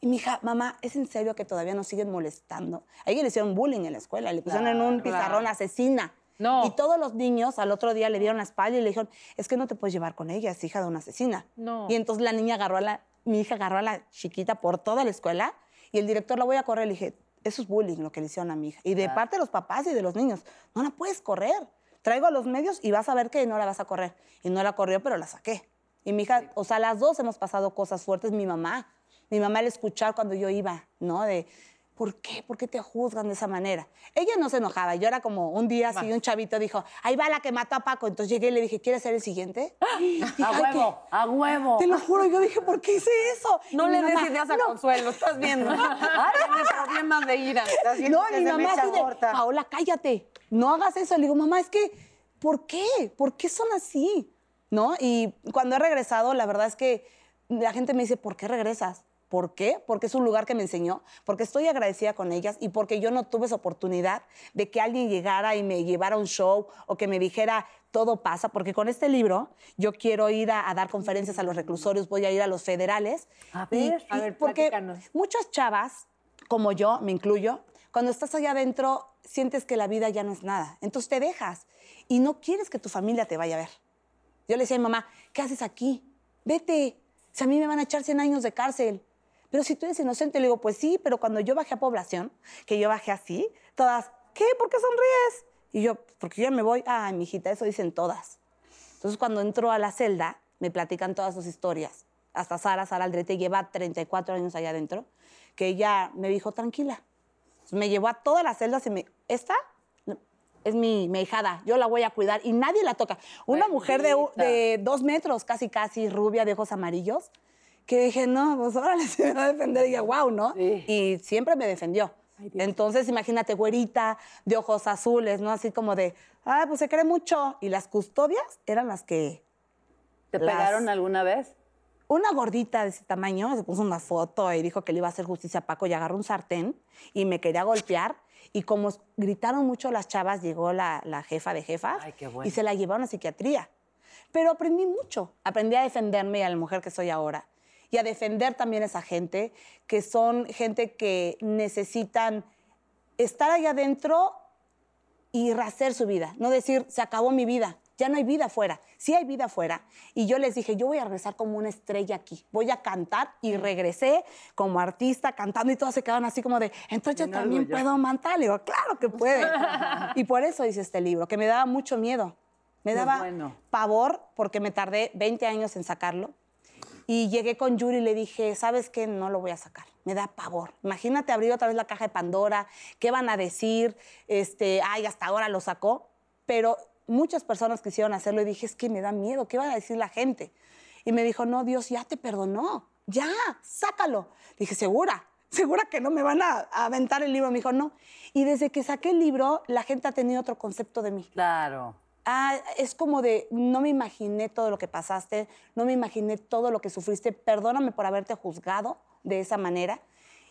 Y mi hija, mamá, ¿es en serio que todavía nos siguen molestando? A ella le hicieron bullying en la escuela, le pusieron en un pizarrón asesina. No. Y todos los niños al otro día le dieron la espalda y le dijeron, es que no te puedes llevar con ella, es hija de una asesina. No. Y entonces la niña agarró a la, mi hija agarró a la chiquita por toda la escuela y el director la voy a correr. Le dije, eso es bullying lo que le hicieron a mi hija. Y de parte de los papás y de los niños, no la puedes correr. Traigo a los medios y vas a ver que no la vas a correr. Y no la corrió, pero la saqué. Y mi hija, o sea, las dos hemos pasado cosas fuertes. Mi mamá, mi mamá al escuchar cuando yo iba, ¿no? De, ¿por qué? ¿Por qué te juzgan de esa manera? Ella no se enojaba. Yo era como un día así, un chavito dijo, ahí va la que mató a Paco. Entonces llegué y le dije, ¿quieres ser el siguiente? Dije, A "Ay, qué- huevo, a huevo. te lo juro, yo dije, ¿por qué hice eso? No Y le des ideas a "No". Consuelo, estás viendo. Tiene problemas de ira. No, y mi mamá así de, Paola, cállate, no hagas eso. Le digo, mamá, es que, ¿por qué? ¿Por qué son así? ¿No? Y cuando he regresado, la verdad es que la gente me dice, ¿por qué regresas? ¿Por qué? Porque es un lugar que me enseñó, porque estoy agradecida con ellas y porque yo no tuve esa oportunidad de que alguien llegara y me llevara a un show o que me dijera, todo pasa, porque con este libro yo quiero ir a, a dar conferencias a los reclusorios, voy a ir a los federales. A y- ver, a y ver, porque platícanos. muchas chavas, como yo, me incluyo, cuando estás allá adentro sientes que la vida ya no es nada. Entonces te dejas y no quieres que tu familia te vaya a ver. Yo le decía a mi mamá, ¿qué haces aquí? Vete. Si a mí me van a echar 100 años de cárcel. Pero si tú eres inocente, le digo, pues sí, pero cuando yo bajé a población, que yo bajé así, todas, ¿qué? ¿Por qué sonríes? Y yo, porque yo ya me voy. Ay, mijita, eso dicen todas. Entonces, cuando entro a la celda, me platican todas sus historias. Hasta Sara, Sara Aldrete, lleva 34 años allá adentro, que ella me dijo, tranquila. Entonces, me llevó a todas las celdas y me, esta es mi, mi yo la voy a cuidar y nadie la toca. Una mujer de dos metros, casi, casi, rubia, de ojos amarillos, que dije, no, pues órale, se me va a defender. Y dije, wow, ¿no? Y siempre me defendió. Entonces, imagínate, güerita, de ojos azules, ¿no? Así como de, ah, pues se cree mucho. Y las custodias eran las que... ¿Te las- pegaron alguna vez? Una gordita de ese tamaño se puso una foto y dijo que le iba a hacer justicia a Paco y agarró un sartén y me quería golpear. Y como gritaron mucho las chavas, llegó la, la jefa de jefas Ay, qué bueno. y se la llevaron a psiquiatría. Pero aprendí mucho. Aprendí a defenderme y a la mujer que soy ahora. Y a defender también a esa gente, que son gente que necesitan estar ahí adentro y rehacer su vida. No decir, se acabó mi vida, ya no hay vida afuera. Sí hay vida afuera. Y yo les dije, yo voy a regresar como una estrella aquí. Voy a cantar y regresé como artista cantando y todos se quedaron así como de, entonces yo también puedo cantar. Le digo, claro que puede. y por eso hice este libro, que me daba mucho miedo. Me daba bueno. pavor porque me tardé 20 años en sacarlo. Y llegué con Yuri y le dije, ¿sabes qué? No lo voy a sacar. Me da pavor. Imagínate abrir otra vez la caja de Pandora. ¿Qué van a decir? Este, ay, hasta ahora lo sacó. Pero muchas personas quisieron hacerlo y dije, es que me da miedo. ¿Qué va a decir la gente? Y me dijo, no, Dios ya te perdonó. Ya, sácalo. Dije, ¿segura? ¿Segura que no me van a aventar el libro? Me dijo, no. Y desde que saqué el libro, la gente ha tenido otro concepto de mí. Claro. Ah, es como de, no me imaginé todo lo que pasaste, no me imaginé todo lo que sufriste, perdóname por haberte juzgado de esa manera.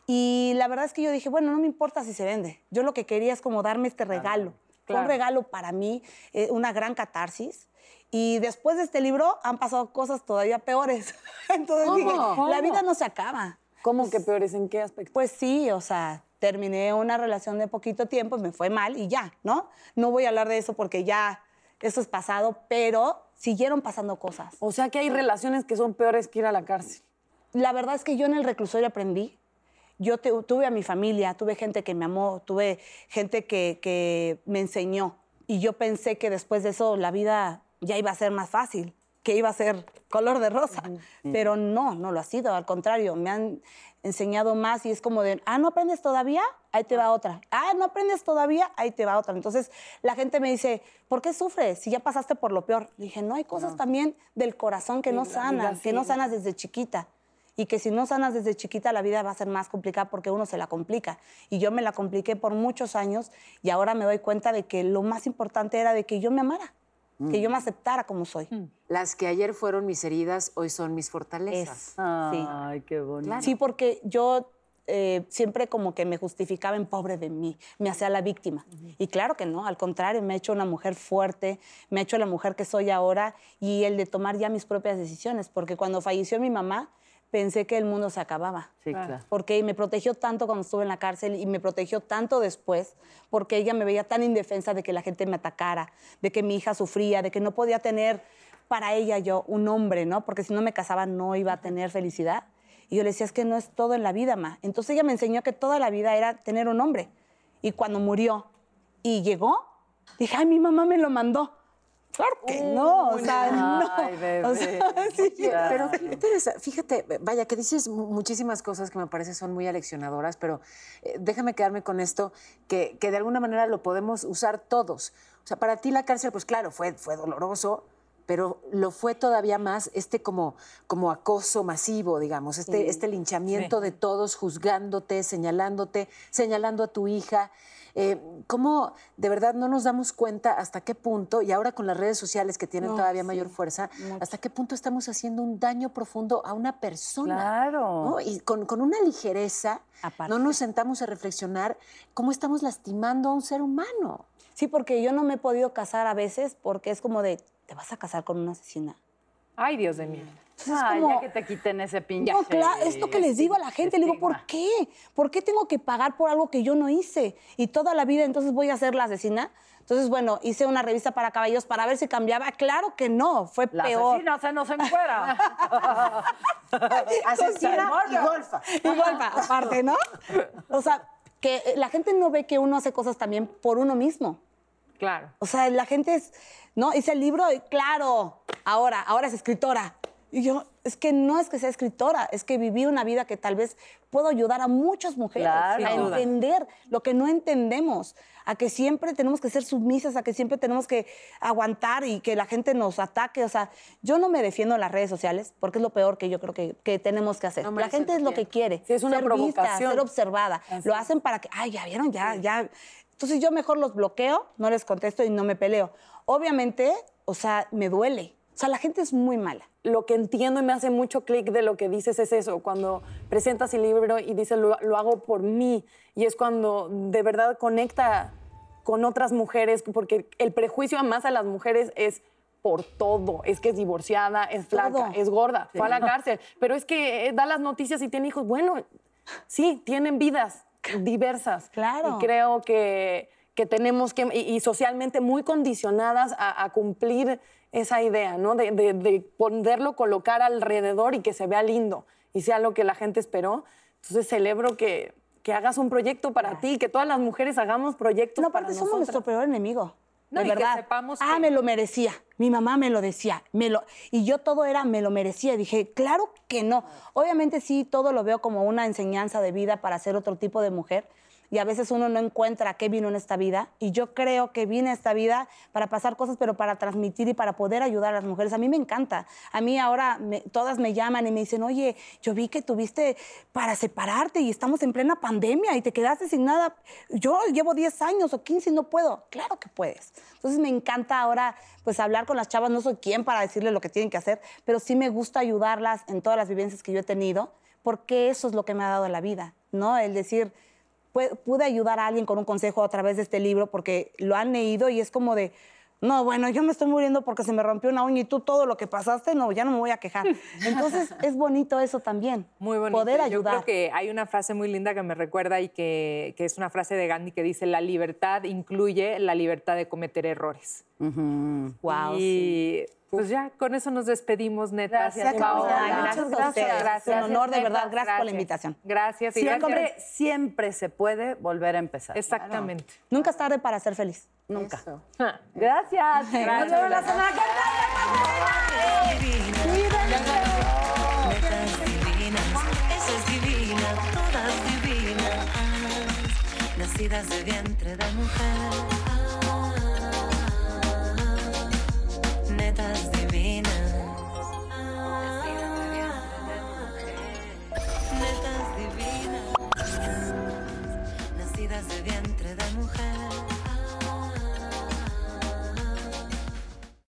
Y la verdad es que yo dije, bueno, no me importa si se vende. Yo lo que quería es como darme este regalo. Fue un claro. regalo para mí, eh, una gran catarsis. Y después de este libro han pasado cosas todavía peores. Entonces dije, la vida no se acaba. ¿Cómo que peores? ¿En qué aspecto? Pues sí, o sea, terminé una relación de poquito tiempo, me fue mal y ya, ¿no? No voy a hablar de eso porque ya eso es pasado, pero siguieron pasando cosas. O sea que hay relaciones que son peores que ir a la cárcel. La verdad es que yo en el reclusorio aprendí. Yo te- tuve a mi familia, tuve gente que me amó, tuve gente que, que me enseñó. Y yo pensé que después de eso la vida ya iba a ser más fácil, que iba a ser color de rosa. Pero no, no lo ha sido. Al contrario, me han enseñado más y es como de, ah, ¿no aprendes todavía? Ahí te va otra. Ah, ¿no aprendes todavía? Ahí te va otra. Entonces la gente me dice, ¿por qué sufres si ya pasaste por lo peor? Le dije, no, hay cosas también del corazón que no sanan, que no sanas desde chiquita. Y que si no sanas desde chiquita, la vida va a ser más complicada porque uno se la complica. Y yo me la compliqué por muchos años y ahora me doy cuenta de que lo más importante era de que yo me amara, que yo me aceptara como soy. Las que ayer fueron mis heridas, hoy son mis fortalezas. Es, sí. Ay, qué bonito. Sí, porque yo eh, siempre como que me justificaba en pobre de mí, me hacía la víctima. Y claro que no, al contrario, me ha hecho una mujer fuerte, me ha hecho la mujer que soy ahora y el de tomar ya mis propias decisiones, porque cuando falleció mi mamá, pensé que el mundo se acababa. Sí, claro. Porque me protegió tanto cuando estuve en la cárcel y me protegió tanto después, porque ella me veía tan indefensa de que la gente me atacara, de que mi hija sufría, de que no podía tener para ella yo un hombre, ¿no? Porque si no me casaba no iba a tener felicidad. Y yo le decía, es que no es todo en la vida, ma. Entonces ella me enseñó que toda la vida era tener un hombre. Y cuando murió y llegó, dije, ay, mi mamá me lo mandó. Claro que no, o sea, no. Ay, bebé. O sea, sí. Pero qué interesante. Fíjate, vaya, que dices mu- muchísimas cosas que me parece son muy aleccionadoras, pero eh, déjame quedarme con esto, que, que de alguna manera lo podemos usar todos. O sea, para ti la cárcel, pues claro, fue, fue doloroso, pero lo fue todavía más este como, como acoso masivo, digamos, este, este linchamiento de todos, juzgándote, señalándote, señalando a tu hija. Eh, ¿Cómo de verdad no nos damos cuenta hasta qué punto, y ahora con las redes sociales que tienen No, todavía sí, mayor fuerza, mucho. hasta qué punto estamos haciendo un daño profundo a una persona? Claro. ¿no? Y con, con una ligereza Aparte. no nos sentamos a reflexionar cómo estamos lastimando a un ser humano. Sí, porque yo no me he podido casar a veces porque es como de, ¿te vas a casar con una asesina? Ay, Dios de mí. Entonces es Ay, como- ya que te quiten ese pinche. No, claro, es lo que les digo a la gente. Le digo. ¿por qué? ¿Por qué tengo que pagar por algo que yo no hice? Y toda la vida entonces voy a ser la asesina. Entonces, bueno, hice una revista para caballos para ver si cambiaba. Claro que no, fue La peor. asesina se nos encuera. Asesina y golfa. Y golfa, aparte, ¿no? O sea, que la gente no ve que uno hace cosas también por uno mismo. Claro. O sea, la gente es, ¿no? Hice el libro y claro, ahora, ahora es escritora. Y yo, es que no es que sea escritora, es que viví una vida que tal vez puedo ayudar a muchas mujeres Claro. a Sin duda. entender lo que no entendemos, a que siempre tenemos que ser submisas, a que siempre tenemos que aguantar y que la gente nos ataque. O sea, yo no me defiendo en las redes sociales porque es lo peor que yo creo que, que tenemos que hacer. No la gente es lo que quiere. Sí, es una ser vista, provocación. ser observada. Así Lo hacen para que, ay, ya vieron, ya, ya. Entonces yo mejor los bloqueo, no les contesto y no me peleo. Obviamente, o sea, me duele. O sea, la gente es muy mala. lo que entiendo y me hace mucho clic de lo que dices es eso, cuando presentas el libro y dices lo, lo hago por mí, y es cuando de verdad conecta con otras mujeres, porque el prejuicio más a las mujeres es por todo, es que es divorciada, es flaca, Todo. es gorda, fue a la cárcel, pero es que eh, da las noticias y tiene hijos, bueno, sí, tienen vidas diversas. Claro. Y creo que, que tenemos que, y, y socialmente muy condicionadas a, a cumplir esa idea, ¿no? De, de, de poderlo colocar alrededor y que se vea lindo y sea lo que la gente esperó. Entonces celebro que, que hagas un proyecto para ti, que todas las mujeres hagamos proyectos No, para aparte somos nosotras. nuestro peor enemigo. No, de y que verdad. sepamos ah, me lo merecía. Mi mamá me lo decía. Me lo... Y yo todo era, me lo merecía. Dije, claro que no. Obviamente sí, todo lo veo como una enseñanza de vida para ser otro tipo de mujer. Y a veces uno no encuentra qué vino en esta vida. Y yo creo que vine a esta vida para pasar cosas, pero para transmitir y para poder ayudar a las mujeres. A mí me encanta. A mí ahora todas me llaman y me dicen, oye, yo vi que tuviste para separarte y estamos en plena pandemia y te quedaste sin nada. Yo llevo 10 años o 15 y no puedo. Claro que puedes. Entonces me encanta ahora pues hablar con las chavas. No soy quien para decirles lo que tienen que hacer, pero sí me gusta ayudarlas en todas las vivencias que yo he tenido, porque eso es lo que me ha dado la vida, ¿no? El decir, pude ayudar a alguien con un consejo a través de este libro porque lo han leído y es como de, No, bueno, yo me estoy muriendo porque se me rompió una uña y tú todo lo que pasaste, no, ya no me voy a quejar. Entonces, es bonito eso también. Muy bonito. Poder Yo ayudar. creo que hay una frase muy linda que me recuerda y que, que es una frase de Gandhi que dice, la libertad incluye la libertad de cometer errores. Wow, y pues ya, con eso nos despedimos, netas. Gracias, Paola. Gracias, Muchas gracias. gracias. Un honor, de verdad. netas, Gracias por la invitación. Gracias. y Siempre, gracias. siempre se puede volver a empezar. Exactamente. Nunca es tarde para ser feliz. Nunca. Gracias. Nos vemos la semana nacidas de vientre de mujer.